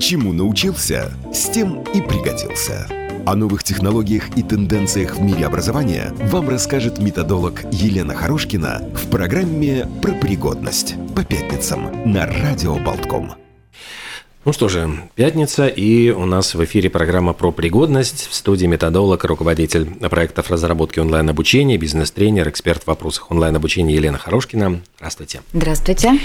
Чему научился, с тем и пригодился. О новых технологиях и тенденциях в мире образования вам расскажет методолог Елена Хорошкина в программе «Про пригодность» по пятницам на Радио Болтком. Ну что же, пятница, и у нас в эфире программа про пригодность. В студии методолог, руководитель проектов разработки онлайн-обучения, бизнес-тренер, эксперт в вопросах онлайн-обучения Елена Хорошкина. Здравствуйте. Здравствуйте.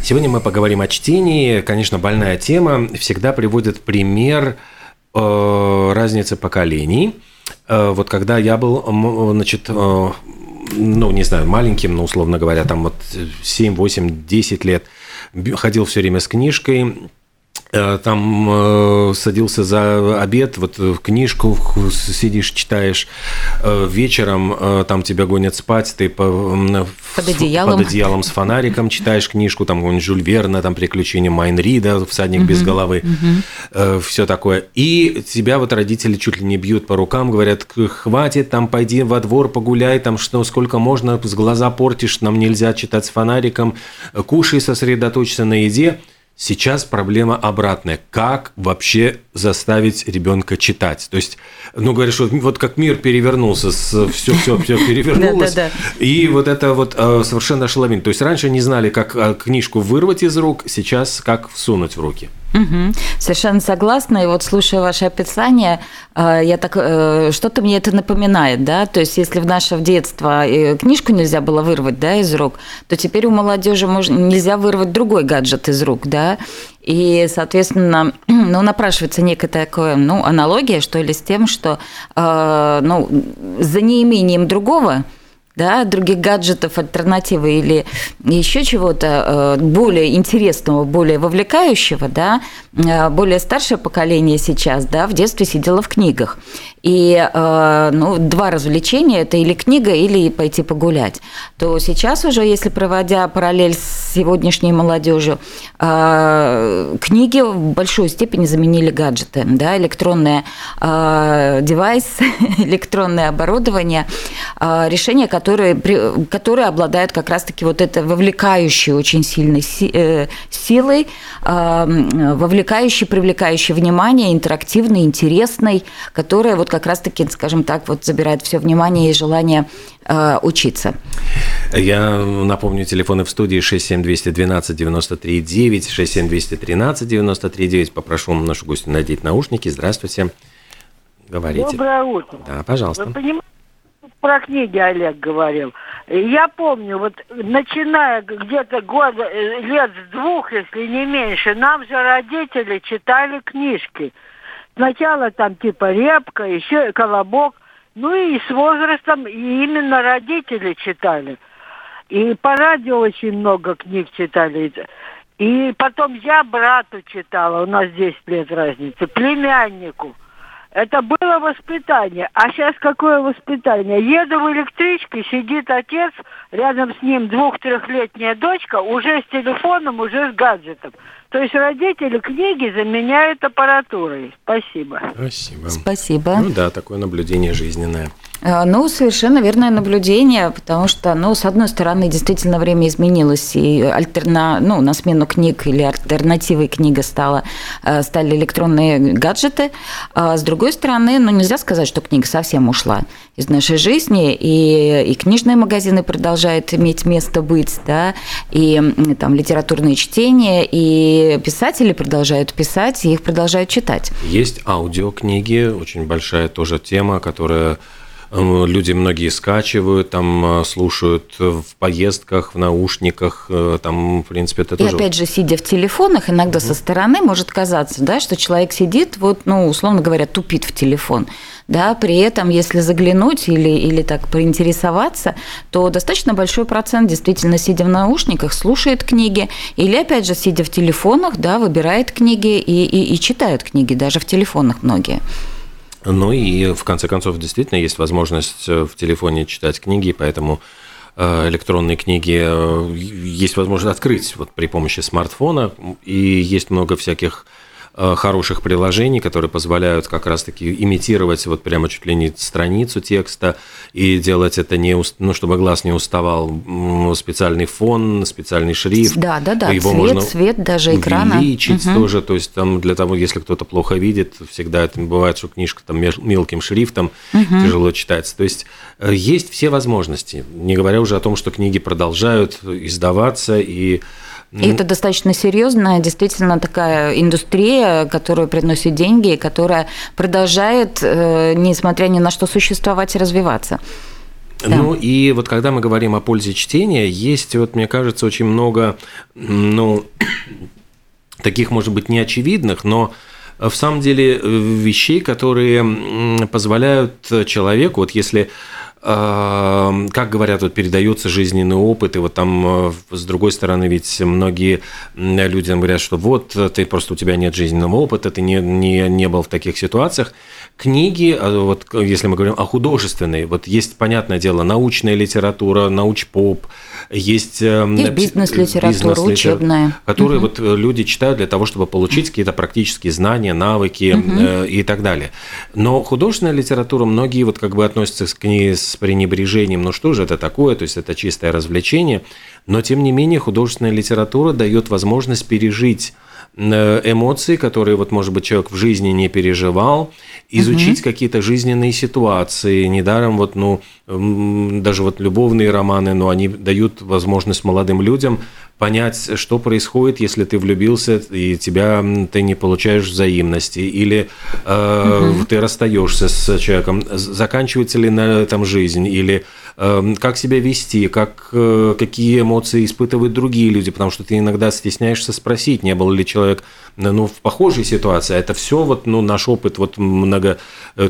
Сегодня мы поговорим о чтении. Конечно, больная тема. Всегда приводит пример э, разницы поколений. Э, вот когда я был, значит, э, ну, не знаю, маленьким, ну, условно говоря, там вот 7, 8, 10 лет, ходил все время с книжкой, там э, садился за обед, вот книжку сидишь, читаешь, э, вечером э, там тебя гонят спать, ты по, под, одеялом. под одеялом с фонариком читаешь книжку, там какой-нибудь Жюль Верна, там «Приключения Майнрида», «Всадник угу, без головы», угу. э, все такое. И тебя вот родители чуть ли не бьют по рукам, говорят, хватит, там пойди во двор погуляй, там что, сколько можно, с глаза портишь, нам нельзя читать с фонариком, кушай, сосредоточься на еде – Сейчас проблема обратная. Как вообще заставить ребенка читать? То есть, ну, говоришь, вот, вот как мир перевернулся, все, все, все перевернулось. И вот это вот э, совершенно ошеломительно. То есть, раньше не знали, как э, книжку вырвать из рук, сейчас как всунуть в руки. Угу. Совершенно согласна. И вот слушая ваше описание, э, я так э, что-то мне это напоминает, да. То есть, если в наше детство э, книжку нельзя было вырвать, да, из рук, то теперь у молодежи можно, нельзя вырвать другой гаджет из рук, да. И, соответственно, ну, напрашивается некая такая, ну, аналогия, что ли, с тем, что, ну, за неимением другого да, других гаджетов, альтернативы или еще чего-то э, более интересного, более вовлекающего, да, э, более старшее поколение сейчас, да, в детстве сидело в книгах. И э, ну, два развлечения – это или книга, или пойти погулять. То сейчас уже, если проводя параллель с сегодняшней молодежью, книги в большой степени заменили гаджеты, да, электронные девайсы, электронное оборудование, решения, которые которые, обладают как раз-таки вот этой вовлекающей очень сильной э, силой, вовлекающей, привлекающей внимание, интерактивной, интересной, которая вот как раз-таки, скажем так, вот забирает все внимание и желание э, учиться. Я напомню, телефоны в студии 67212 93 9, 67213 93 9. Попрошу нашу гостью надеть наушники. Здравствуйте. Говорите. Доброе утро. Да, пожалуйста. Вы понимаете, про книги Олег говорил. Я помню, вот начиная где-то года, э, лет с двух, если не меньше, нам же родители читали книжки. Сначала там типа репка, еще колобок. Ну и с возрастом и именно родители читали. И по радио очень много книг читали. И потом я брату читала, у нас 10 лет разницы, племяннику – это было воспитание. А сейчас какое воспитание? Еду в электричке, сидит отец, рядом с ним двух-трехлетняя дочка, уже с телефоном, уже с гаджетом. То есть родители книги заменяют аппаратурой. Спасибо. Спасибо. Спасибо. Ну да, такое наблюдение жизненное. А, ну, совершенно верное наблюдение, потому что, ну, с одной стороны, действительно время изменилось, и альтерна, ну, на смену книг или альтернативой книга стала, э, стали электронные гаджеты. А с другой стороны, ну, нельзя сказать, что книга совсем ушла из нашей жизни, и, и книжные магазины продолжают иметь место быть, да, и там литературные чтения, и писатели продолжают писать, и их продолжают читать. Есть аудиокниги, очень большая тоже тема, которая люди многие скачивают, там слушают в поездках, в наушниках, э, там, в принципе, это и тоже... И опять же, сидя в телефонах, иногда угу. со стороны может казаться, да, что человек сидит, вот, ну, условно говоря, тупит в телефон. Да, при этом, если заглянуть или, или так поинтересоваться, то достаточно большой процент действительно, сидя в наушниках, слушает книги, или, опять же, сидя в телефонах, да, выбирает книги и, и, и читают книги, даже в телефонах многие. Ну и в конце концов действительно есть возможность э, в телефоне читать книги, поэтому э, электронные книги э, есть возможность открыть вот при помощи смартфона, и есть много всяких хороших приложений, которые позволяют как раз-таки имитировать вот прямо чуть ли не страницу текста и делать это не, ну, чтобы глаз не уставал, специальный фон, специальный шрифт. Да, да, да, его цвет, можно цвет даже экрана. Увеличить угу. тоже, то есть там для того, если кто-то плохо видит, всегда это бывает, что книжка там мелким шрифтом угу. тяжело читается. То есть э, есть все возможности, не говоря уже о том, что книги продолжают издаваться и и это достаточно серьезная, действительно такая индустрия, которая приносит деньги и которая продолжает, э, несмотря ни на что, существовать и развиваться. Да. Ну и вот когда мы говорим о пользе чтения, есть, вот мне кажется, очень много, ну, таких, может быть, неочевидных, но в самом деле э, вещей, которые позволяют человеку, вот если как говорят, вот передается жизненный опыт, и вот там, э, с другой стороны, ведь многие люди говорят, что вот, ты просто у тебя нет жизненного опыта, ты не, не, не был в таких ситуациях. Книги, а вот если мы говорим о художественной, вот есть, понятное дело, научная литература, науч-поп, есть, э, есть бизнес-литература, бизнес учебная. Которые угу. вот э, люди читают для того, чтобы получить какие-то практические знания, навыки угу. и так далее. Но художественная литература, многие вот как бы относятся к ней с пренебрежением, ну что же это такое, то есть это чистое развлечение, но тем не менее художественная литература дает возможность пережить эмоции, которые вот, может быть, человек в жизни не переживал, изучить угу. какие-то жизненные ситуации. Недаром вот, ну, даже вот любовные романы, но они дают возможность молодым людям понять, что происходит, если ты влюбился и тебя ты не получаешь взаимности, или э, угу. ты расстаешься с человеком, заканчивается ли на этом жизнь, или э, как себя вести, как, э, какие эмоции испытывают другие люди, потому что ты иногда стесняешься спросить, не был ли человек ну, в похожей ситуации. Это все вот, ну, наш опыт вот много э,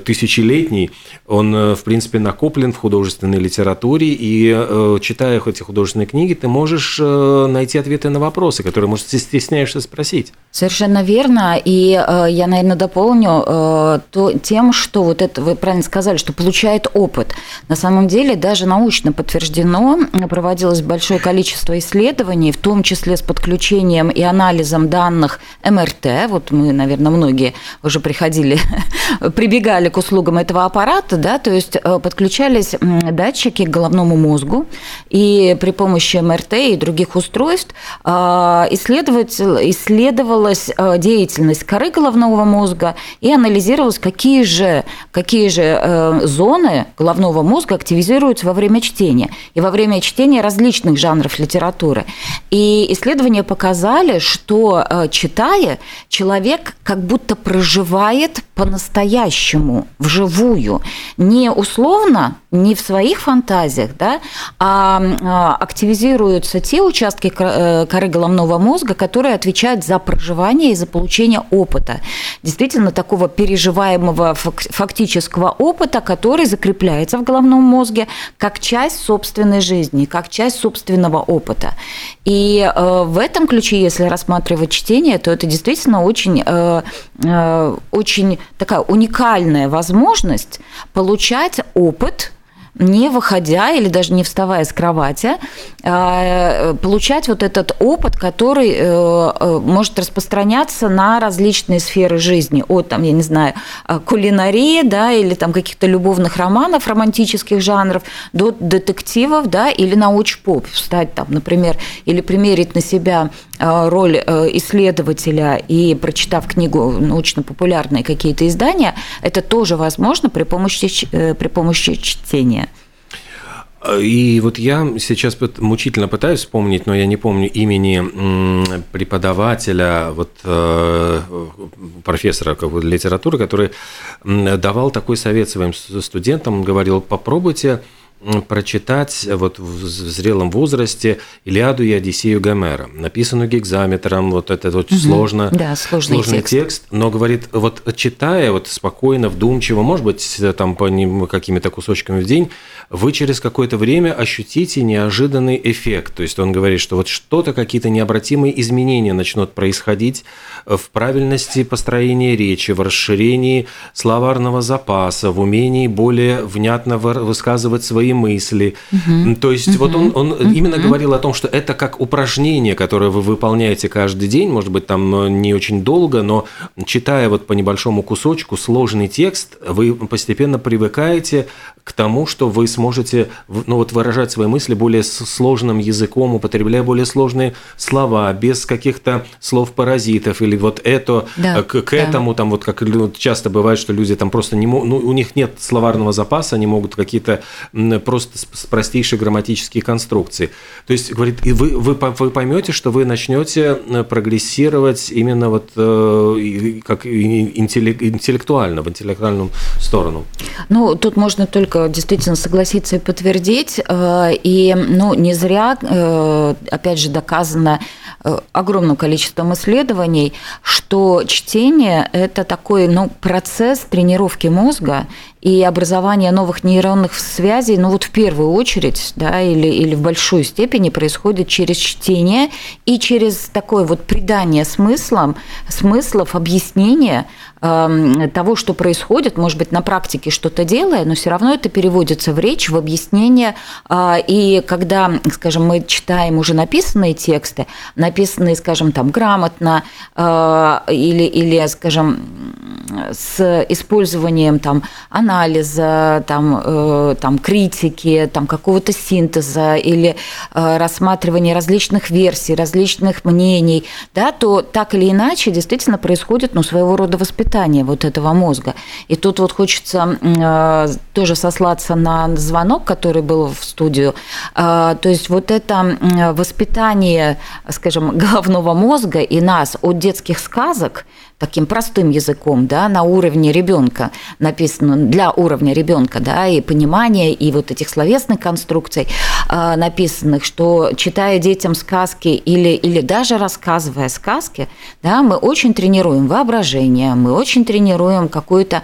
он, э, в принципе, накоплен в художественной литературе, и э, читая эти художественные книги, ты можешь найти ответы на вопросы, которые, может, ты стесняешься спросить. Совершенно верно, и я, наверное, дополню то, тем, что вот это, вы правильно сказали, что получает опыт. На самом деле, даже научно подтверждено, проводилось большое количество исследований, в том числе с подключением и анализом данных МРТ, вот мы, наверное, многие уже приходили, прибегали к услугам этого аппарата, да, то есть э, подключались датчики к головному мозгу, и при помощи МРТ и других устройств э, исследовалась э, деятельность коры головного мозга и анализировалось, какие же, какие же зоны головного мозга активизируются во время чтения, и во время чтения различных жанров литературы. И исследования показали, что читая, мире человек как будто проживает по-настоящему, вживую, не условно, не в своих фантазиях, да, а, а активизируются те участки э, коры головного мозга, которые отвечают за проживание и за получение опыта. Действительно, такого переживаемого фактического опыта, который закрепляется в головном мозге как часть собственной жизни, как часть собственного опыта. И э, в этом ключе, если рассматривать чтение, то это действительно очень, э, очень такая уникальная возможность получать опыт не выходя или даже не вставая с кровати, а, получать вот этот опыт, который э, э, может распространяться на различные сферы жизни, от, там, я не знаю, а, кулинарии, да, или там каких-то любовных романов, романтических жанров, до детективов, да, или науч-поп, встать там, например, или примерить на себя роль э, исследователя и прочитав книгу научно-популярные какие-то издания, это тоже возможно при помощи, при помощи чтения. И вот я сейчас мучительно пытаюсь вспомнить, но я не помню имени преподавателя, вот э, профессора литературы, который давал такой совет своим студентам. Говорил, попробуйте прочитать вот в зрелом возрасте Илиаду и Одиссею Гомера, написанную гекзаметром, вот это вот угу. сложно, да, сложный, сложный текст. текст, но говорит, вот читая вот спокойно, вдумчиво, может быть, там по какими-то кусочками в день, вы через какое-то время ощутите неожиданный эффект. То есть он говорит, что вот что-то, какие-то необратимые изменения начнут происходить в правильности построения речи, в расширении словарного запаса, в умении более внятно высказывать свои мысли. Угу. То есть угу. вот он, он угу. именно говорил о том, что это как упражнение, которое вы выполняете каждый день, может быть, там э, не очень долго, но читая вот по небольшому кусочку сложный текст, вы постепенно привыкаете к тому, что вы сможете ну, вот, выражать свои мысли более сложным языком, употребляя более сложные слова, без каких-то слов-паразитов или вот это да, к, к да. этому, там вот как часто бывает, что люди там просто не могут, ну, у них нет словарного запаса, они могут какие-то просто с простейшие грамматические конструкции. То есть, говорит, и вы, вы, вы поймете, что вы начнете э, прогрессировать именно вот э, как интеллектуально, в интеллектуальную сторону. Ну, тут можно только действительно согласиться и подтвердить. Э, и, ну, не зря, опять же, доказано огромным количеством исследований, что чтение – это такой ну, процесс тренировки мозга, и образование новых нейронных связей, ну вот в первую очередь, да, или, или в большой степени происходит через чтение и через такое вот придание смыслам, смыслов, объяснения того, что происходит, может быть, на практике что-то делая, но все равно это переводится в речь, в объяснение. Э, и когда, скажем, мы читаем уже написанные тексты, написанные, скажем, там грамотно э, или, или, скажем, с использованием там анализа, там, э, там критики, там какого-то синтеза или э, рассматривания различных версий, различных мнений, да, то так или иначе действительно происходит ну, своего рода воспитание вот этого мозга. И тут вот хочется э, тоже сослаться на звонок, который был в студию. Э, то есть вот это воспитание, скажем, головного мозга и нас от детских сказок – таким простым языком, да, на уровне ребенка написано, для уровня ребенка, да, и понимания, и вот этих словесных конструкций э, написанных, что читая детям сказки или, или даже рассказывая сказки, да, мы очень тренируем воображение, мы очень тренируем какую-то,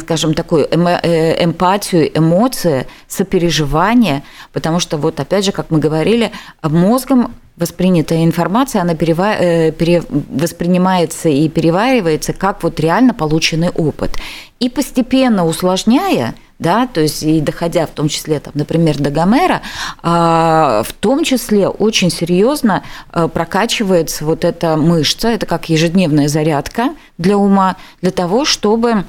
скажем, такую э, эмпатию, эмоции, сопереживание, потому что вот опять же, как мы говорили, мозгом воспринятая информация, она перева... Э, пере... воспринимается и переваривается как вот реально полученный опыт. И постепенно усложняя, да, то есть и доходя в том числе, там, например, до Гомера, а, в том числе очень серьезно э, прокачивается вот эта мышца, это как ежедневная зарядка для ума, для того, чтобы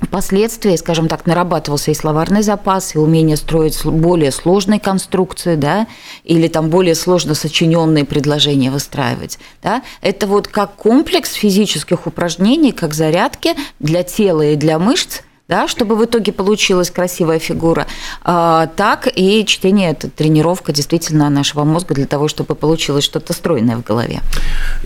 Впоследствии, скажем так, нарабатывался и словарный запас, и умение строить более сложные конструкции, да, или там более сложно сочиненные предложения выстраивать. Да. Это вот как комплекс физических упражнений, как зарядки для тела и для мышц – да, чтобы в итоге получилась красивая фигура, а, так и чтение – это тренировка действительно нашего мозга для того, чтобы получилось что-то стройное в голове.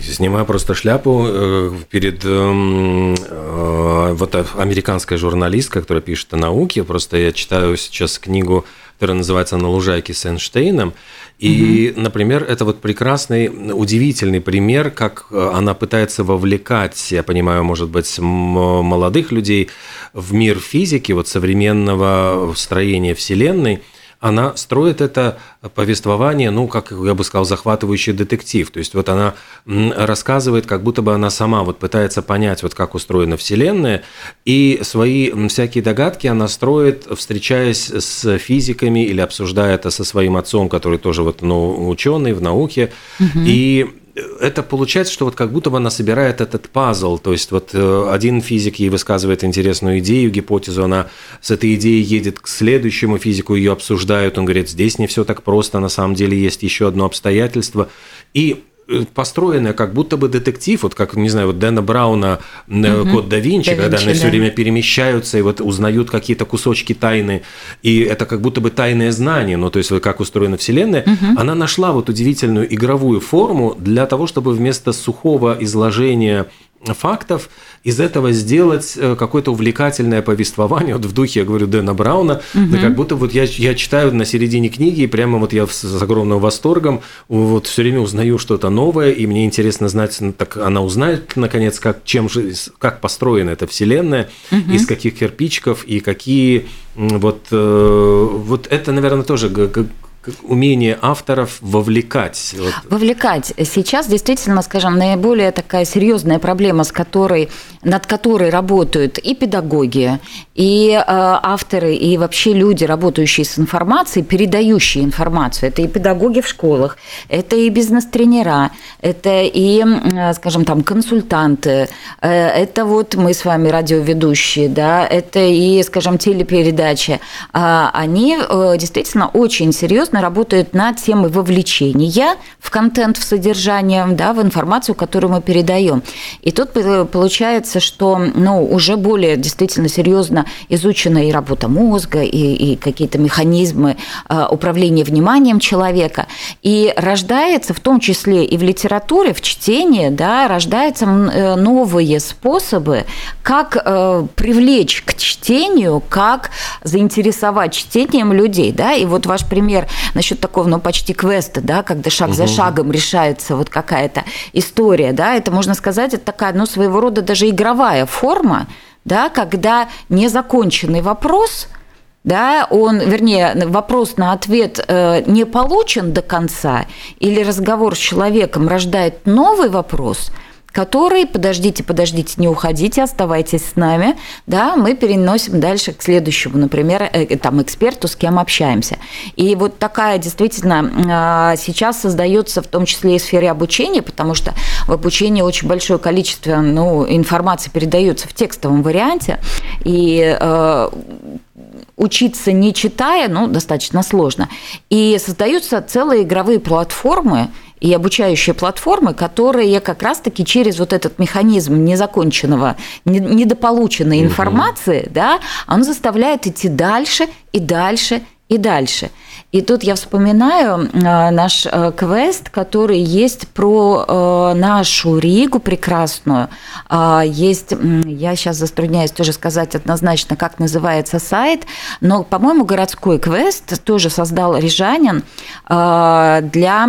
Снимаю просто шляпу э, перед эм, э, вот американская журналистка, которая пишет о науке, просто я читаю сейчас книгу, которая называется «На лужайке с Эйнштейном», и, угу. например, это вот прекрасный, удивительный пример, как э, она пытается вовлекать, я понимаю, может быть, молодых людей в мир физики, вот современного строения Вселенной – она строит это повествование, ну, как я бы сказал, захватывающий детектив. То есть вот она рассказывает, как будто бы она сама вот пытается понять, вот как устроена Вселенная, и свои всякие догадки она строит, встречаясь с физиками или обсуждая это со своим отцом, который тоже вот, ну, ученый в науке. Угу. И это получается, что вот как будто бы она собирает этот пазл, то есть вот э, один физик ей высказывает интересную идею, гипотезу, она с этой идеей едет к следующему физику, ее обсуждают, он говорит, здесь не все так просто, на самом деле есть еще одно обстоятельство, и построенная как будто бы детектив, вот как, не знаю, вот Дэна Брауна угу. «Код да Винчи», да когда Винчи, они да. все время перемещаются и вот узнают какие-то кусочки тайны, и это как будто бы тайное знание, ну, то есть как устроена Вселенная, угу. она нашла вот удивительную игровую форму для того, чтобы вместо сухого изложения фактов, из этого сделать э, какое-то увлекательное повествование, вот в духе, я говорю, Дэна Брауна, угу. да как будто вот я, я читаю на середине книги, и прямо вот я с, с огромным восторгом вот все время узнаю что-то новое, и мне интересно знать, ну, так она узнает, наконец, как, чем же, как построена эта вселенная, угу. из каких кирпичиков, и какие вот, э, вот это, наверное, тоже умение авторов вовлекать. Вот. Вовлекать. Сейчас действительно, скажем, наиболее такая серьезная проблема, с которой, над которой работают и педагоги, и э, авторы, и вообще люди, работающие с информацией, передающие информацию. Это и педагоги в школах, это и бизнес-тренера, это и, э, скажем, там консультанты, э, это вот мы с вами радиоведущие, да, это и, скажем, телепередачи. Э, они э, действительно очень серьезно работают над темой вовлечения в контент, в содержание, да, в информацию, которую мы передаем. И тут получается, что ну, уже более действительно серьезно изучена и работа мозга, и, и какие-то механизмы э, управления вниманием человека. И рождается в том числе и в литературе, в чтении, да, рождаются э, новые способы, как э, привлечь к чтению, как заинтересовать чтением людей. Да? И вот ваш пример насчет такого, ну, почти квеста, да, когда шаг угу. за шагом решается вот какая-то история, да, это, можно сказать, это такая, ну, своего рода даже игровая форма, да, когда незаконченный вопрос – да, он, вернее, вопрос на ответ э, не получен до конца, или разговор с человеком рождает новый вопрос – который, подождите, подождите, не уходите, оставайтесь с нами, да, мы переносим дальше к следующему, например, э, там, эксперту, с кем общаемся. И вот такая действительно а, сейчас создается в том числе и в сфере обучения, потому что в обучении очень большое количество ну, информации передается в текстовом варианте, и э, учиться не читая, ну, достаточно сложно. И создаются целые игровые платформы, и обучающие платформы, которые как раз-таки через вот этот механизм незаконченного, недополученной информации, угу. да, он заставляет идти дальше и дальше и дальше. И тут я вспоминаю э, наш э, квест, который есть про э, нашу Ригу прекрасную. А, есть, я сейчас затрудняюсь тоже сказать однозначно, как называется сайт, но, по-моему, городской квест тоже создал рижанин для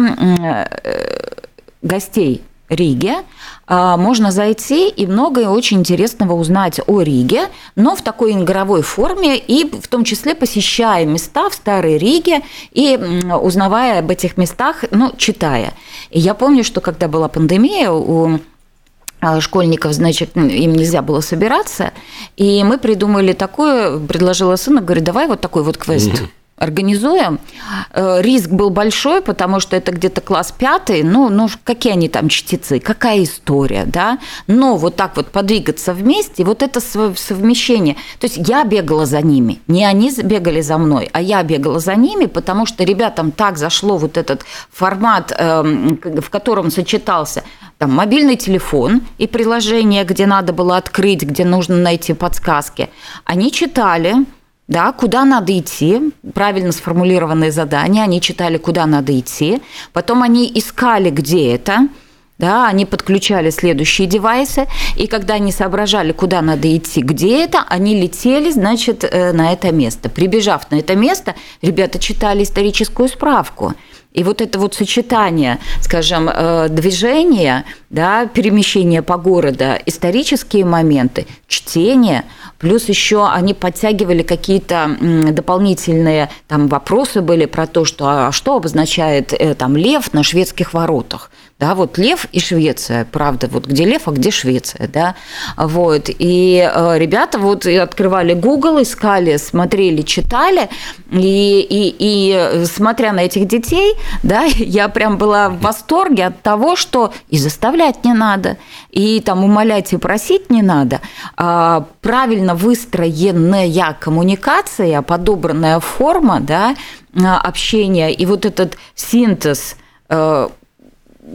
гостей Риге. А, можно зайти и многое очень интересного узнать о Риге, но в такой игровой форме и в том числе посещая места в Старой Риге и узнавая об этих местах, ну, читая. И я помню, что когда была пандемия, у а, школьников, значит, им нельзя было собираться, и мы придумали такое, предложила сына, говорю, давай вот такой вот квест организуем. Э, риск был большой, потому что это где-то класс пятый, ну, ну, какие они там чтецы, какая история, да, но вот так вот подвигаться вместе, вот это совмещение, то есть я бегала за ними, не они бегали за мной, а я бегала за ними, потому что ребятам так зашло вот этот формат, эм, в котором сочетался там мобильный телефон и приложение, где надо было открыть, где нужно найти подсказки, они читали, да, куда надо идти, правильно сформулированные задания, они читали, куда надо идти, потом они искали, где это, да, они подключали следующие девайсы, и когда они соображали, куда надо идти, где это, они летели, значит, э, на это место. Прибежав на это место, ребята читали историческую справку – и вот это вот сочетание, скажем, э, движения, да, перемещения по городу, исторические моменты, чтение, плюс еще они подтягивали какие-то дополнительные там вопросы были про то, что а что обозначает э, там лев на шведских воротах. Да, вот лев и Швеция, правда, вот где лев, а где Швеция, да, вот, и э, ребята вот открывали Google, искали, смотрели, читали, и, и, и смотря на этих детей, да, я прям была в восторге от того, что и заставлять не надо, и там умолять и просить не надо, а правильно выстроенная коммуникация, подобранная форма, да, общения, и вот этот синтез э,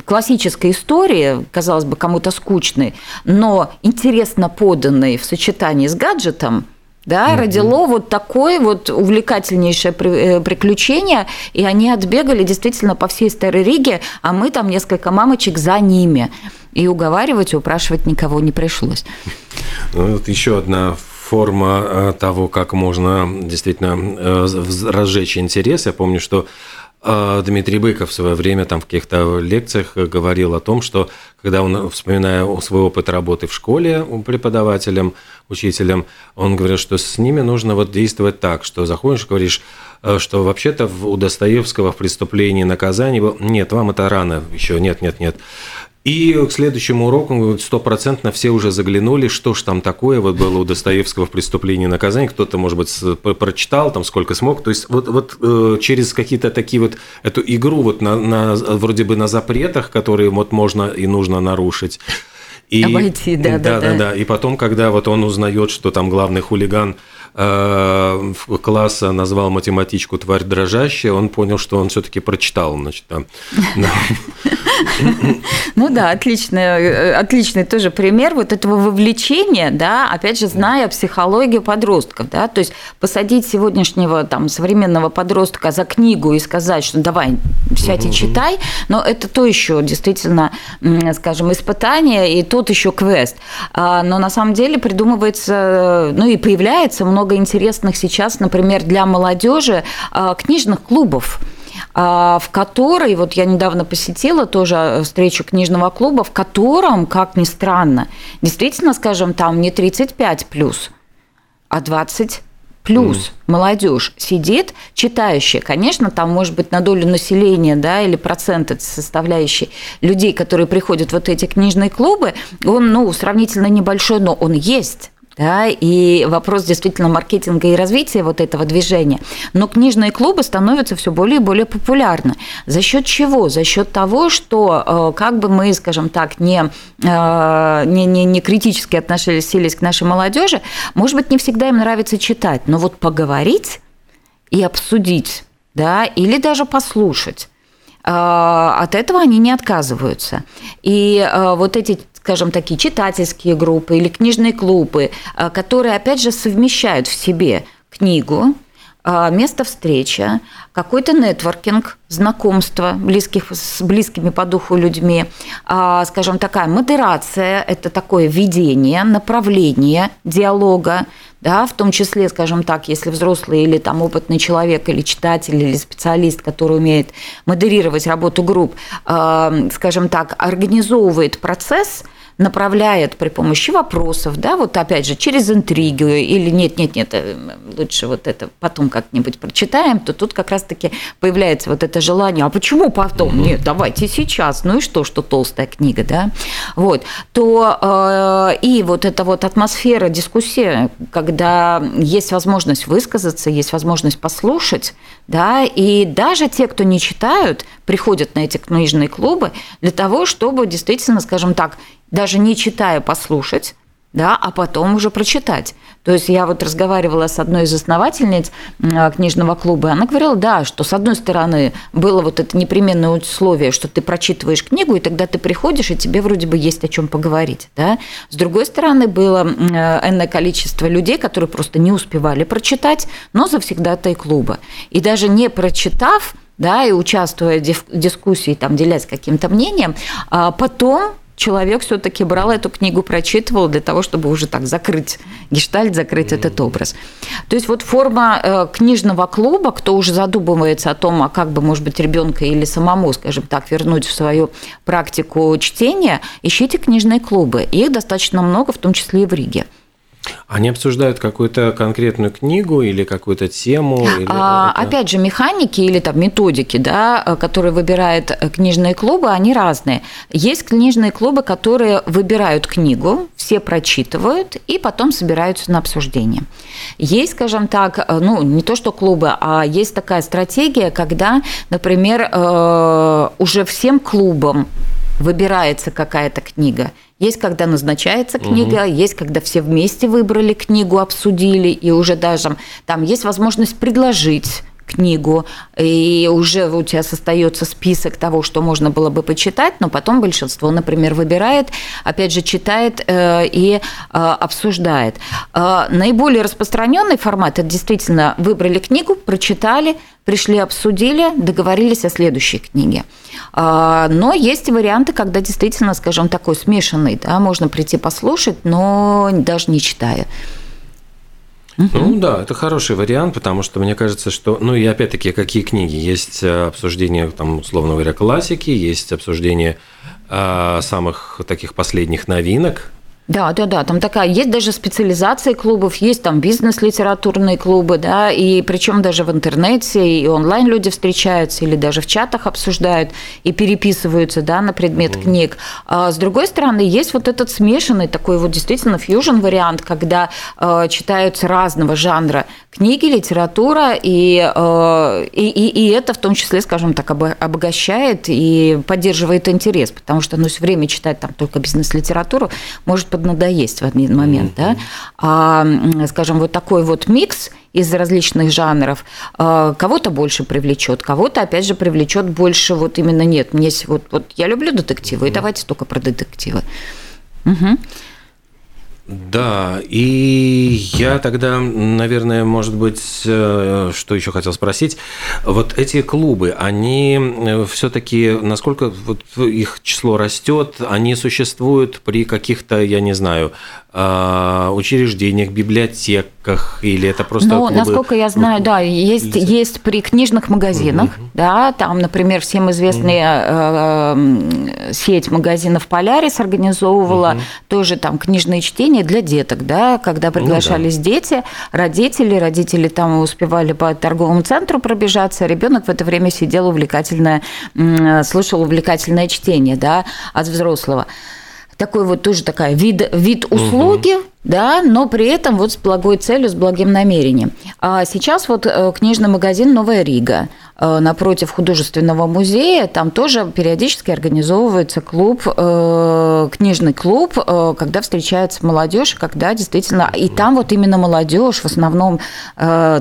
классической истории, казалось бы, кому-то скучной, но интересно поданной в сочетании с гаджетом, да, mm-hmm. родило вот такое вот увлекательнейшее э, приключение, и они отбегали действительно по всей Старой Риге, а мы там несколько мамочек за ними. И уговаривать, упрашивать никого не пришлось. Ну, вот еще одна форма э, того, как можно действительно э, разжечь интерес. Я помню, что Дмитрий Быков в свое время там в каких-то лекциях говорил о том, что когда он, вспоминая свой опыт работы в школе преподавателем, учителем, он говорил, что с ними нужно вот действовать так, что заходишь, говоришь, э, что вообще-то у Достоевского в «Преступлении и наказании» был... Нет, вам это рано еще, нет, нет, нет. И к следующему уроку стопроцентно все уже заглянули, что ж там такое вот было у Достоевского в «Преступлении и наказании». Кто-то, может быть, прочитал там сколько смог. То есть вот, вот э, через какие-то такие вот эту игру вот на, на, вроде бы на запретах, которые вот можно и нужно нарушить. И, Обойти, да, да, да, да, да. И потом, когда вот он узнает, что там главный хулиган – Э, класса назвал математичку тварь дрожащая, он понял, что он все-таки прочитал, значит, там. Ну да, отличный, э, отличный тоже пример вот этого вовлечения, да, опять же, зная психологию подростков, да, то есть посадить сегодняшнего там современного подростка за книгу и сказать, что давай, сядь и читай, но это то еще действительно, скажем, испытание и тот еще квест. А, но на самом деле придумывается, ну и появляется много много интересных сейчас, например, для молодежи а, книжных клубов а, в которой, вот я недавно посетила тоже встречу книжного клуба, в котором, как ни странно, действительно, скажем, там не 35 плюс, а 20 плюс mm. молодежь сидит, читающая. Конечно, там может быть на долю населения, да, или процент составляющий людей, которые приходят в вот эти книжные клубы, он, ну, сравнительно небольшой, но он есть да, и вопрос действительно маркетинга и развития вот этого движения. Но книжные клубы становятся все более и более популярны. За счет чего? За счет того, что э, как бы мы, скажем так, не, э, не, не, не критически относились к нашей молодежи, может быть, не всегда им нравится читать, но вот поговорить и обсудить, да, или даже послушать э, от этого они не отказываются. И вот эти скажем, такие читательские группы или книжные клубы, э, которые, опять же, совмещают в себе книгу, э, место встречи, какой-то нетворкинг, знакомство близких, с близкими по духу людьми, э, скажем, такая модерация, это такое видение, направление диалога, да, в том числе, скажем так, если взрослый или там опытный человек, или читатель, или специалист, который умеет модерировать работу групп, скажем так, организовывает процесс – направляет при помощи вопросов, да, вот опять же, через интригу или нет-нет-нет, э, лучше вот это потом как-нибудь прочитаем, то тут как раз-таки появляется вот это желание, а почему потом? Нет, давайте сейчас, ну и что, что толстая книга, да, вот, то э, и вот эта вот атмосфера дискуссии, когда есть возможность высказаться, есть возможность послушать, да, и даже те, кто не читают, приходят на эти книжные клубы для того, чтобы действительно, скажем так, даже не читая, послушать, да, а потом уже прочитать. То есть я вот разговаривала с одной из основательниц книжного клуба, и она говорила, да, что с одной стороны было вот это непременное условие, что ты прочитываешь книгу, и тогда ты приходишь, и тебе вроде бы есть о чем поговорить, да. С другой стороны было энное количество людей, которые просто не успевали прочитать, но завсегда-то и клуба. И даже не прочитав, да, и участвуя в дискуссии, там, делясь каким-то мнением, а потом человек все-таки брал эту книгу, прочитывал для того, чтобы уже так закрыть гештальт, закрыть mm-hmm. этот образ. То есть вот форма э, книжного клуба, кто уже задумывается о том, а как бы, может быть, ребенка или самому, скажем так, вернуть в свою практику чтения, ищите книжные клубы. Их достаточно много, в том числе и в Риге. Они обсуждают какую-то конкретную книгу или какую-то тему? Или а, это... Опять же, механики или там методики, да, которые выбирают книжные клубы, они разные. Есть книжные клубы, которые выбирают книгу, все прочитывают и потом собираются на обсуждение. Есть, скажем так, ну не то что клубы, а есть такая стратегия, когда, например, э, уже всем клубам выбирается какая-то книга. Есть, когда назначается книга, угу. есть, когда все вместе выбрали книгу, обсудили, и уже даже там есть возможность предложить книгу, и уже у тебя остается список того, что можно было бы почитать, но потом большинство, например, выбирает, опять же, читает э, и э, обсуждает. Э, наиболее распространенный формат это действительно выбрали книгу, прочитали, пришли, обсудили, договорились о следующей книге. Но есть варианты, когда действительно, скажем, такой смешанный, да, можно прийти послушать, но даже не читая. Ну да, это хороший вариант, потому что мне кажется, что, ну и опять-таки, какие книги? Есть э, обсуждение, там, условно говоря, классики, есть обсуждение э, самых таких последних новинок, Да, да, да, там такая, есть даже специализации клубов, есть там бизнес-литературные клубы, да, и причем даже в интернете и онлайн люди встречаются или даже в чатах обсуждают и переписываются, да, на предмет угу. книг. А с другой стороны, есть вот этот смешанный такой вот действительно фьюжн вариант, когда э, читаются разного жанра книги, литература, и, э, и, и, и это в том числе, скажем так, обогащает и поддерживает интерес, потому что, ну, все время читать там только бизнес-литературу может поднадоесть в один момент, mm-hmm. да. А, скажем, вот такой вот микс из различных жанров а, кого-то больше привлечет, кого-то, опять же, привлечет больше вот именно нет. Мне вот, вот я люблю детективы, mm-hmm. и давайте только про детективы. Угу. Да, и я тогда, наверное, может быть, э, что еще хотел спросить. Вот эти клубы, они э, все-таки, насколько вот их число растет, они существуют при каких-то, я не знаю, учреждениях, библиотеках, или это просто Ну, клубы... насколько я знаю, да, есть, есть при книжных магазинах, угу. да, там, например, всем известная угу. сеть магазинов «Полярис» организовывала угу. тоже там книжные чтения, для деток, да, когда приглашались ну, да. дети, родители, родители там успевали по торговому центру пробежаться, а ребенок в это время сидел увлекательное, слушал увлекательное чтение, да, от взрослого такой вот тоже такая вид, вид услуги, угу. да, но при этом вот с благой целью, с благим намерением. А сейчас вот э, книжный магазин «Новая Рига» э, напротив художественного музея, там тоже периодически организовывается клуб, э, книжный клуб, когда встречается молодежь, когда действительно, и там вот именно молодежь в основном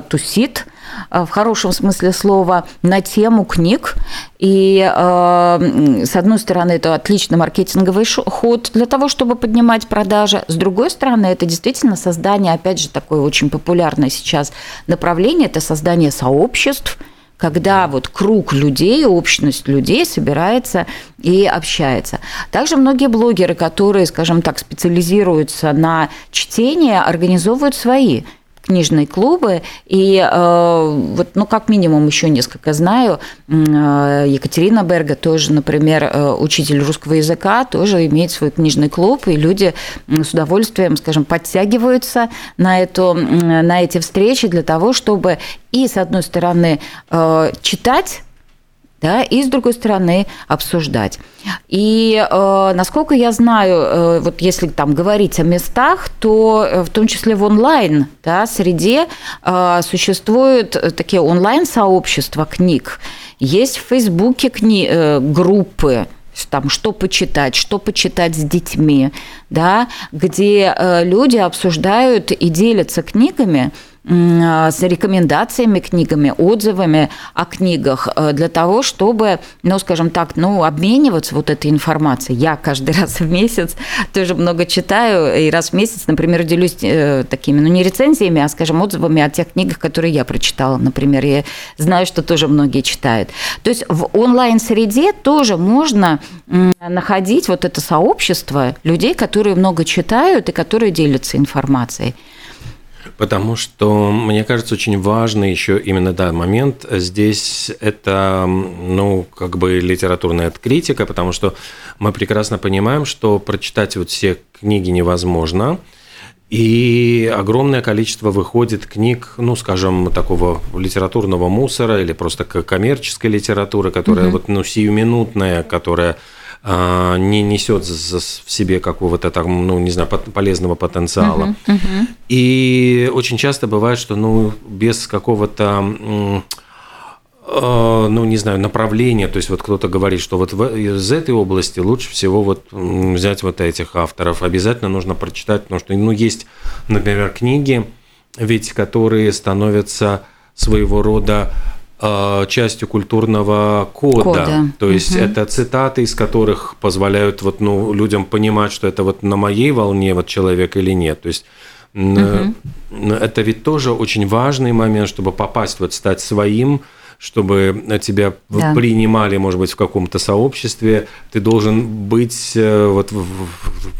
тусит, в хорошем смысле слова, на тему книг. И, э, с одной стороны, это отличный маркетинговый ход для того, чтобы поднимать продажи. С другой стороны, это действительно создание, опять же, такое очень популярное сейчас направление, это создание сообществ, когда вот круг людей, общность людей собирается и общается. Также многие блогеры, которые, скажем так, специализируются на чтении, организовывают свои книжные клубы, и э, вот, ну, как минимум еще несколько знаю, э, Екатерина Берга тоже, например, э, учитель русского языка, тоже имеет свой книжный клуб, и люди с удовольствием, скажем, подтягиваются на, эту, на эти встречи для того, чтобы и, с одной стороны, читать да, и с другой стороны обсуждать. И э, насколько я знаю, э, вот если там говорить о местах, то э, в том числе в онлайн да, среде э, существуют такие онлайн-сообщества книг. Есть в Фейсбуке кни- э, группы, там, что почитать, что почитать с детьми, да, где э, люди обсуждают и делятся книгами, с рекомендациями книгами, отзывами о книгах э, для того, чтобы, ну, скажем так, ну, обмениваться вот этой информацией. Я каждый раз в месяц тоже много читаю, и раз в месяц, например, делюсь э, такими, ну, не рецензиями, а, скажем, отзывами о тех книгах, которые я прочитала, например. Я знаю, что тоже многие читают. То есть в онлайн-среде тоже можно находить вот это сообщество людей, которые много читают и которые делятся информацией. Потому что, мне кажется, очень важный еще именно да, момент здесь это, ну, как бы литературная критика, потому что мы прекрасно понимаем, что прочитать вот все книги невозможно, и огромное количество выходит книг, ну, скажем, такого литературного мусора или просто коммерческой литературы, которая угу. вот, ну, сиюминутная, которая не несет в себе какого-то там, ну, не знаю, полезного потенциала. Uh-huh, uh-huh. И очень часто бывает, что, ну, без какого-то а, ну, не знаю, направления, то есть вот кто-то говорит, что вот из этой области лучше всего вот взять вот этих авторов, обязательно нужно прочитать, потому что, ну, есть, например, книги, ведь которые становятся своего рода Э, частью культурного кода. кода. То есть угу. это цитаты, из которых позволяют вот, ну, людям понимать, что это вот на моей волне вот человек или нет. То есть угу. это ведь тоже очень важный момент, чтобы попасть, вот стать своим, чтобы тебя да. принимали, может быть, в каком-то сообществе, ты должен быть э, вот,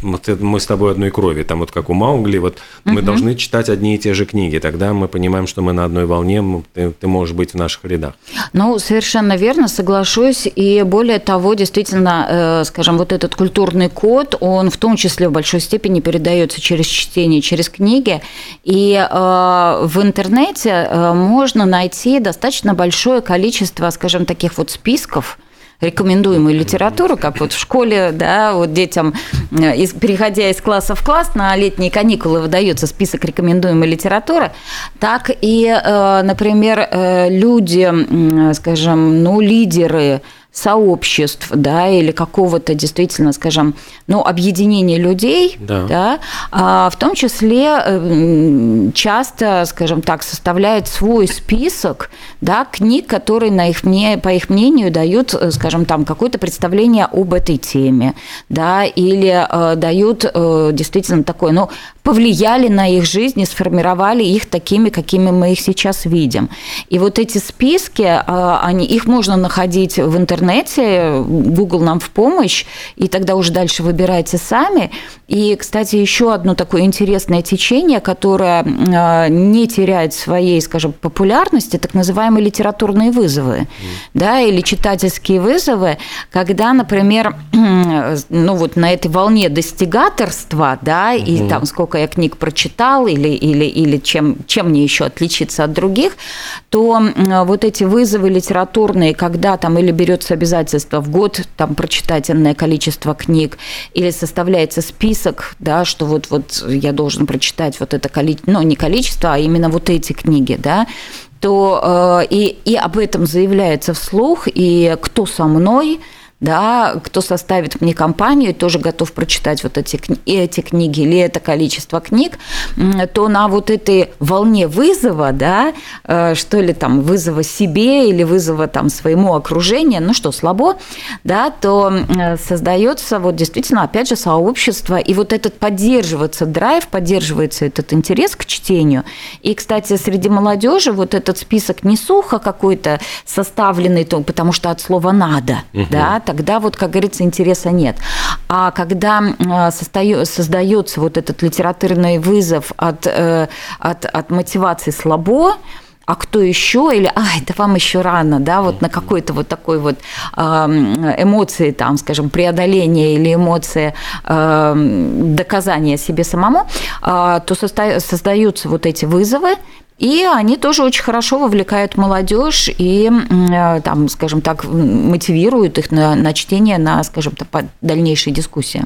вот мы с тобой одной крови, там вот как у Маугли, вот угу. мы должны читать одни и те же книги, тогда мы понимаем, что мы на одной волне, ты, ты можешь быть в наших рядах. Ну, совершенно верно, соглашусь, и более того, действительно, э, скажем, вот этот культурный код, он в том числе в большой степени передается через чтение, через книги, и э, в интернете можно найти достаточно большое количество, скажем, таких вот списков, рекомендуемую литературу, как вот в школе, да, вот детям, э, переходя из класса в класс, на летние каникулы выдается список рекомендуемой литературы, так и, э, например, э, люди, скажем, ну, лидеры сообществ, да, или какого-то действительно, скажем, ну, объединения людей, да. Да, а в том числе часто, скажем так, составляет свой список, да, книг, которые на их, по их мнению дают, э, скажем, там какое-то представление об этой теме, да, или э, дают э, действительно такое, ну, повлияли на их жизнь и сформировали их такими, какими мы их сейчас видим. И вот эти списки, э, они, их можно находить в интернете, Google нам в помощь, и тогда уже дальше выбирайте сами. И, кстати, еще одно такое интересное течение, которое э, не теряет своей, скажем, популярности, так называемые литературные вызовы, mm. да, или читательские вызовы, когда, например, ну вот на этой волне достигаторства, да, mm-hmm. и там сколько сколько я книг прочитал или, или, или чем, чем мне еще отличиться от других, то вот эти вызовы литературные, когда там или берется обязательство в год там прочитать энное количество книг, или составляется список, да, что вот, вот я должен прочитать вот это количество, ну, не количество, а именно вот эти книги, да, то э, и, и об этом заявляется вслух, и кто со мной – да, кто составит мне компанию, тоже готов прочитать вот эти, эти книги или это количество книг, то на вот этой волне вызова, да, э, что ли там, вызова себе или вызова там своему окружению, ну что, слабо, да, то создается вот действительно, опять же, сообщество, и вот этот поддерживается драйв, поддерживается этот интерес к чтению. И, кстати, среди молодежи вот этот список не сухо какой-то составленный, потому что от слова «надо», угу. да, тогда вот, как говорится, интереса нет. А когда создается вот этот литературный вызов от, э, от, от мотивации слабо, а кто еще, или, ай, да вам еще рано, да, вот на какой-то вот такой вот эмоции, там, скажем, преодоления или эмоции доказания себе самому, а, то создаются вот эти вызовы, и они тоже очень хорошо вовлекают молодежь и, э, там, скажем так, мотивируют их на, на чтение, на, скажем так, дальнейшие дискуссии.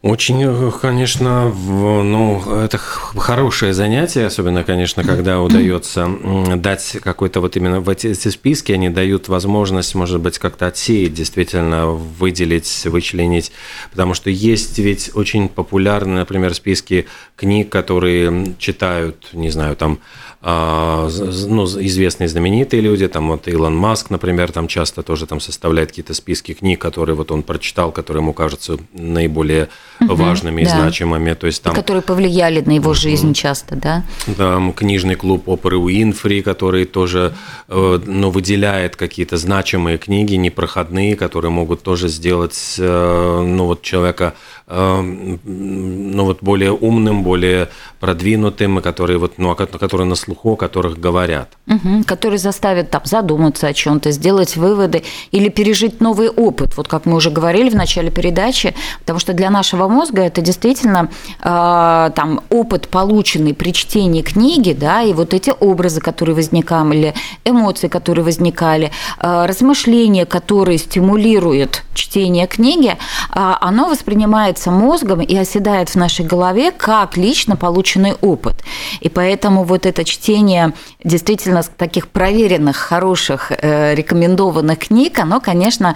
Очень, э, конечно, ну, это хорошее занятие, особенно, конечно, когда удается дать какой-то вот именно в эти, эти списки, они дают возможность, может быть, как-то отсеять, действительно выделить, вычленить, потому что есть ведь очень популярные, например, списки книг, которые читают, не знаю, там, ну, известные знаменитые люди, там вот Илон Маск, например, там часто тоже там составляет какие-то списки книг, которые вот он прочитал, которые ему кажутся наиболее угу, важными да. и значимыми. То есть там... Которые повлияли на его жизнь часто, да? Там книжный клуб оперы Уинфри, который тоже э, ну, выделяет какие-то значимые книги, непроходные, которые могут тоже сделать э, ну, вот человека Эм, ну, вот более умным, более продвинутым, которые, вот, ну, которые на слуху, о которых говорят. Угу, которые заставят там, задуматься о чем-то, сделать выводы или пережить новый опыт, вот как мы уже говорили в начале передачи, потому что для нашего мозга это действительно э, там, опыт, полученный при чтении книги, да, и вот эти образы, которые возникали, эмоции, которые возникали, э, размышления, которые стимулируют чтение книги, э, оно воспринимается мозгом и оседает в нашей голове как лично полученный опыт. И поэтому вот это чтение действительно таких проверенных, хороших, э, рекомендованных книг, оно, конечно,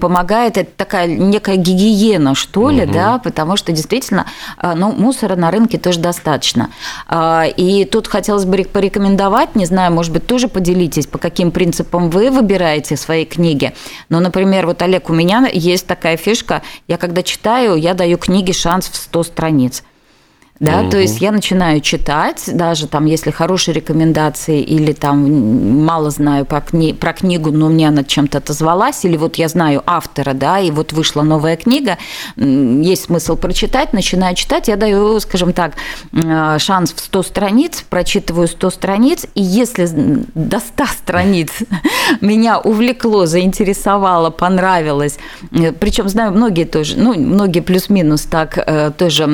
помогает. Это такая некая гигиена, что ли, угу. да, потому что действительно, э, ну, мусора на рынке тоже достаточно. А, и тут хотелось бы порекомендовать, не знаю, может быть, тоже поделитесь, по каким принципам вы выбираете свои книги. Ну, например, вот, Олег, у меня есть такая фишка, я когда читаю, я даю книге шанс в 100 страниц. Да, угу. то есть я начинаю читать, даже там, если хорошие рекомендации или там мало знаю про, кни про книгу, но мне она чем-то отозвалась, или вот я знаю автора, да, и вот вышла новая книга, есть смысл прочитать, начинаю читать, я даю, скажем так, э, шанс в 100 страниц, прочитываю 100 страниц, и если до 100 страниц меня увлекло, заинтересовало, понравилось, э, причем знаю, многие тоже, ну, многие плюс-минус так э, тоже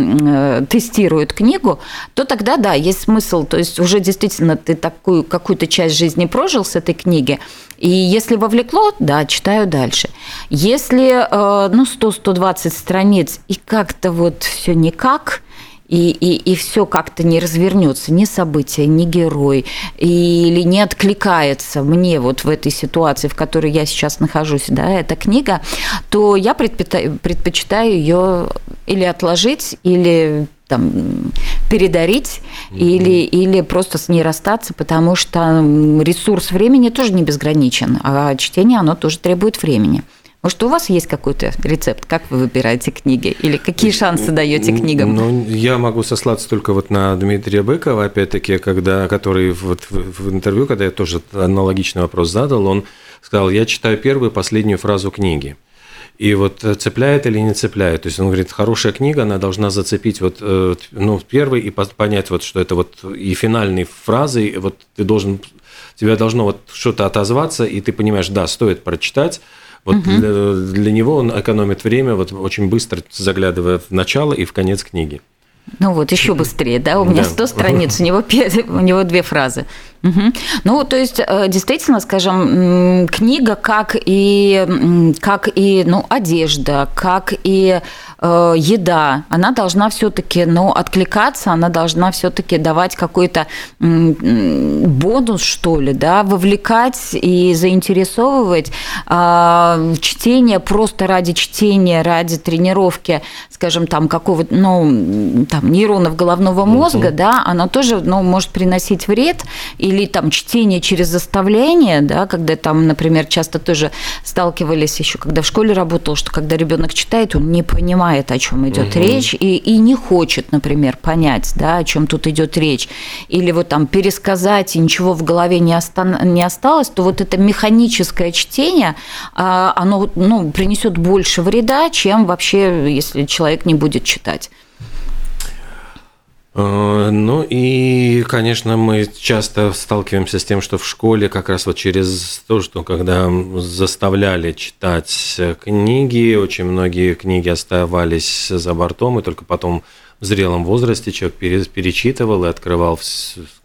тестируют, тестирует книгу, то тогда да, есть смысл. То есть уже действительно ты такую какую-то часть жизни прожил с этой книги. И если вовлекло, да, читаю дальше. Если э, ну, 100-120 страниц и как-то вот все никак, и, и, и все как-то не развернется, ни событие, ни герой, или не откликается мне вот в этой ситуации, в которой я сейчас нахожусь, да, эта книга, то я предпочитаю, предпочитаю ее или отложить, или там, передарить mm-hmm. или, или просто с ней расстаться, потому что ресурс времени тоже не безграничен, а чтение, оно тоже требует времени. Может, у вас есть какой-то рецепт, как вы выбираете книги, или какие шансы даете книгам? Ну, я могу сослаться только вот на Дмитрия Быкова, опять-таки, когда, который вот в, интервью, когда я тоже аналогичный вопрос задал, он сказал, я читаю первую и последнюю фразу книги. И вот э, цепляет или не цепляет. То есть он говорит, хорошая книга, она должна зацепить вот, э, ну, первый и понять, вот, что это вот и финальной фразой, вот ты должен, тебя должно вот что-то отозваться, и ты понимаешь, да, стоит прочитать, вот угу. для, для него он экономит время, вот очень быстро заглядывая в начало и в конец книги. Ну вот, еще быстрее, да? У меня да. 100 страниц, у него, у него две фразы. Угу. Ну, то есть, э, действительно, скажем, книга, как и, как и ну, одежда, как и э, еда, она должна все-таки ну, откликаться, она должна все-таки давать какой-то бонус, что ли, да, вовлекать и заинтересовывать. Э, чтение просто ради чтения, ради тренировки, скажем, там, какого-то, ну, там, нейронов головного мозга, угу. да, оно тоже, ну, может приносить вред и или там чтение через заставление, да, когда там, например, часто тоже сталкивались еще, когда в школе работал, что когда ребенок читает, он не понимает, о чем идет угу. речь, и, и не хочет, например, понять, да, о чем тут идет речь, или вот там пересказать, и ничего в голове не, оста- не осталось, то вот это механическое чтение, а, оно ну, принесет больше вреда, чем вообще, если человек не будет читать. Э, ну и, конечно, мы часто сталкиваемся с тем, что в школе как раз вот через то, что когда заставляли читать книги, очень многие книги оставались за бортом, и только потом в зрелом возрасте человек перечитывал и открывал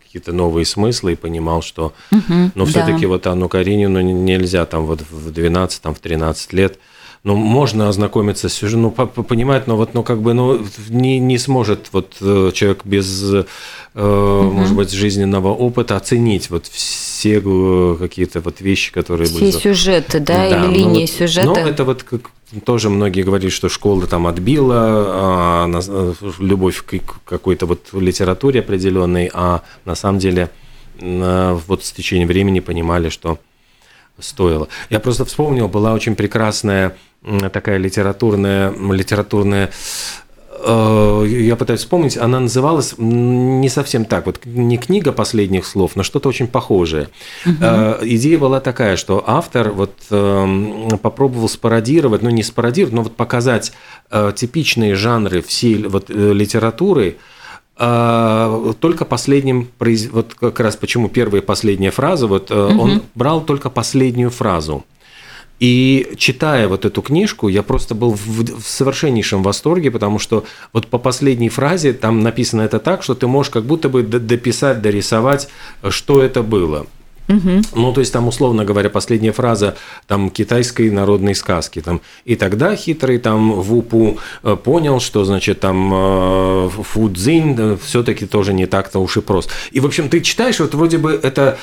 какие-то новые смыслы и понимал, что, угу, но все-таки да. вот Анну Каренину нельзя там вот в 12, там в 13 лет – ну, можно ознакомиться с сюжетом, ну, понимать, но вот, ну, как бы, ну, не, не сможет вот э, человек без, э, угу. может быть, жизненного опыта оценить вот все э, какие-то вот вещи, которые все были... Все сюжеты, да, да или ну, линии вот, сюжета? Ну, это вот как, тоже многие говорили, что школа там отбила а, любовь к какой-то вот литературе определенной, а на самом деле вот с течением времени понимали, что стоило. Я просто вспомнил, была очень прекрасная такая литературная, литературная э, я пытаюсь вспомнить, она называлась не совсем так, вот не книга последних слов, но что-то очень похожее. Угу. Идея была такая, что автор вот эм, попробовал спародировать, ну не спародировать, но вот показать э, типичные жанры всей вот литературы, только последним, вот как раз почему первая и последняя фраза, вот угу. он брал только последнюю фразу. И читая вот эту книжку, я просто был в, в совершеннейшем восторге, потому что вот по последней фразе там написано это так, что ты можешь как будто бы дописать, дорисовать, что это было. Угу. Ну, то есть там, условно говоря, последняя фраза там китайской народной сказки. Там, и тогда хитрый там Вупу э, понял, что, значит, там э, Фудзинь э, все-таки тоже не так-то уж и прост. И, в общем, ты читаешь, вот вроде бы это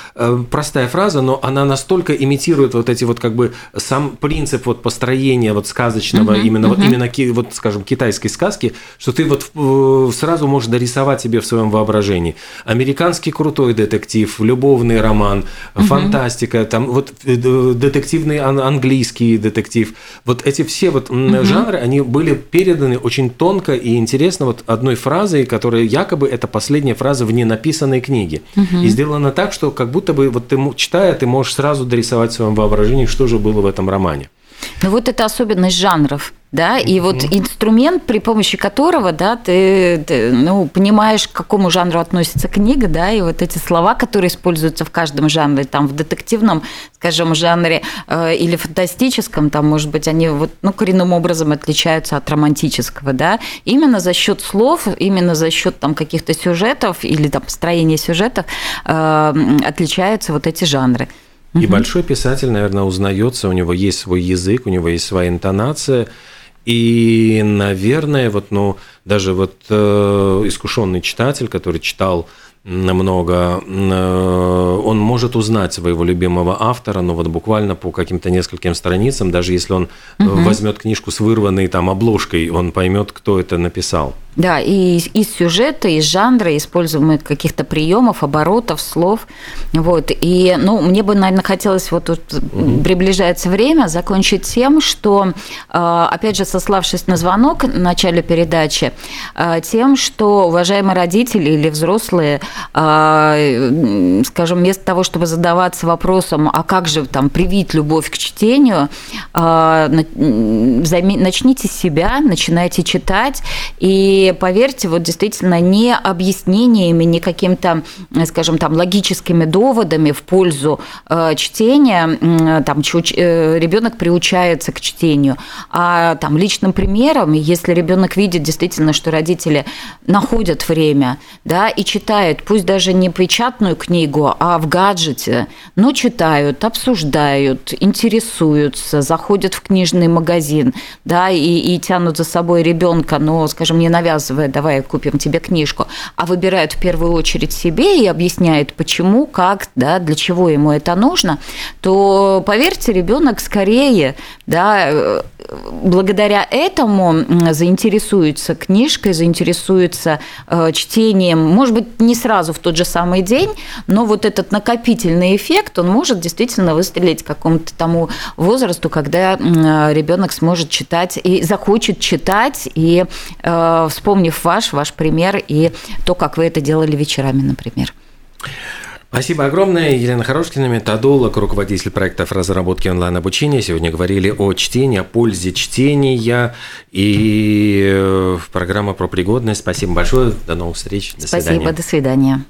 простая фраза, но она настолько имитирует вот эти вот как бы сам принцип вот построения вот сказочного, угу, именно, угу. Вот, именно, вот, скажем, китайской сказки, что ты вот сразу можешь дорисовать себе в своем воображении. Американский крутой детектив, любовный роман, угу. фантастика, там вот э, детективный английский детектив. Вот эти все вот угу. жанры, они были переданы очень тонко и интересно вот одной фразой, которая якобы это последняя фраза в ненаписанной книге. Угу. И сделано так, что как будто бы вот ты читая, ты можешь сразу дорисовать в своем воображении, что же было в этом романе. Ну вот это особенность жанров да, и вот инструмент, при помощи которого, да, ты, ты, ну, понимаешь, к какому жанру относится книга, да, и вот эти слова, которые используются в каждом жанре, там, в детективном, скажем, жанре э, или фантастическом, там, может быть, они вот, ну, коренным образом отличаются от романтического, да, именно за счет слов, именно за счет там каких-то сюжетов или там построения сюжетов э, отличаются вот эти жанры. И большой писатель, наверное, узнается, у него есть свой язык, у него есть своя интонация, и, наверное, вот, ну, даже вот э, искушенный читатель, который читал много, э, он может узнать своего любимого автора, но вот буквально по каким-то нескольким страницам, даже если он угу. возьмет книжку с вырванной там обложкой, он поймет, кто это написал. Да, и из сюжета, из жанра используемых каких-то приемов, оборотов, слов. Вот. И, ну, мне бы, наверное, хотелось, вот тут угу. приближается время, закончить тем, что, э, опять же, сославшись на звонок в начале передачи, тем, что уважаемые родители или взрослые, скажем, вместо того, чтобы задаваться вопросом, а как же там привить любовь к чтению, начните с себя, начинайте читать. И поверьте, вот действительно не объяснениями, не каким-то, скажем, там логическими доводами в пользу э, чтения, там э, ребенок приучается к чтению, а там личным примером, если ребенок видит действительно, что родители находят время, да, и читают, пусть даже не печатную книгу, а в гаджете, но читают, обсуждают, интересуются, заходят в книжный магазин, да, и, и тянут за собой ребенка, но, скажем, не навязывая, давай купим тебе книжку, а выбирает в первую очередь себе и объясняет, почему, как, да, для чего ему это нужно, то, поверьте, ребенок скорее, да, э, благодаря этому заинтересуется книжкой, заинтересуется э, чтением, может быть, не сразу в тот же самый день, но вот этот накопительный эффект, он может действительно выстрелить к какому-то тому возрасту, когда ребенок сможет читать и захочет читать и э, вспомнив ваш, ваш пример и то, как вы это делали вечерами, например. Спасибо огромное. Елена Хорошкина, методолог, руководитель проектов разработки онлайн-обучения. Сегодня говорили о чтении, о пользе чтения и э, программа про пригодность. Спасибо большое. До новых встреч. До Спасибо. Свидания. До свидания.